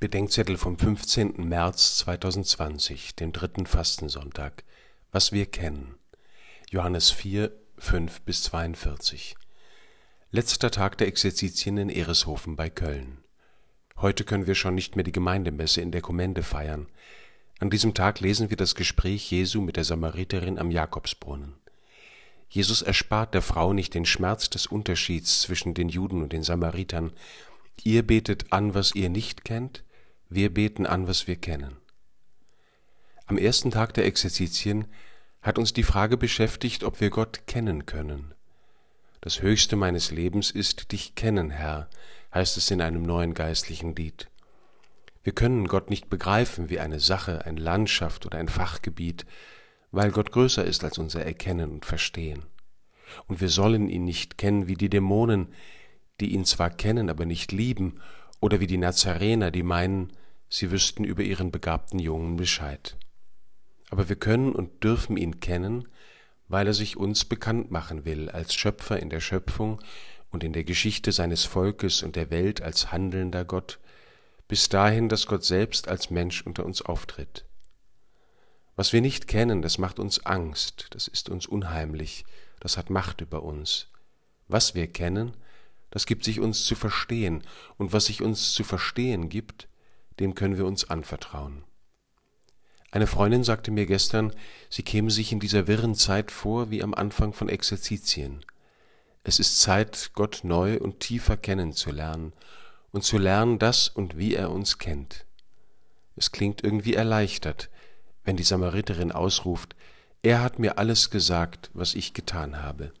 Bedenkzettel vom 15. März 2020, dem dritten Fastensonntag. Was wir kennen. Johannes 4, 5 bis 42. Letzter Tag der Exerzitien in Ereshofen bei Köln. Heute können wir schon nicht mehr die Gemeindemesse in der Kommende feiern. An diesem Tag lesen wir das Gespräch Jesu mit der Samariterin am Jakobsbrunnen. Jesus erspart der Frau nicht den Schmerz des Unterschieds zwischen den Juden und den Samaritern. Ihr betet an, was ihr nicht kennt, wir beten an, was wir kennen. Am ersten Tag der Exerzitien hat uns die Frage beschäftigt, ob wir Gott kennen können. Das Höchste meines Lebens ist dich kennen, Herr, heißt es in einem neuen geistlichen Lied. Wir können Gott nicht begreifen wie eine Sache, eine Landschaft oder ein Fachgebiet, weil Gott größer ist als unser Erkennen und Verstehen. Und wir sollen ihn nicht kennen wie die Dämonen, die ihn zwar kennen, aber nicht lieben oder wie die Nazarener, die meinen, sie wüssten über ihren begabten Jungen Bescheid. Aber wir können und dürfen ihn kennen, weil er sich uns bekannt machen will als Schöpfer in der Schöpfung und in der Geschichte seines Volkes und der Welt als handelnder Gott, bis dahin, dass Gott selbst als Mensch unter uns auftritt. Was wir nicht kennen, das macht uns Angst, das ist uns unheimlich, das hat Macht über uns. Was wir kennen, das gibt sich uns zu verstehen, und was sich uns zu verstehen gibt, dem können wir uns anvertrauen. Eine Freundin sagte mir gestern, sie käme sich in dieser wirren Zeit vor wie am Anfang von Exerzitien. Es ist Zeit, Gott neu und tiefer kennenzulernen und zu lernen, dass und wie er uns kennt. Es klingt irgendwie erleichtert, wenn die Samariterin ausruft, er hat mir alles gesagt, was ich getan habe.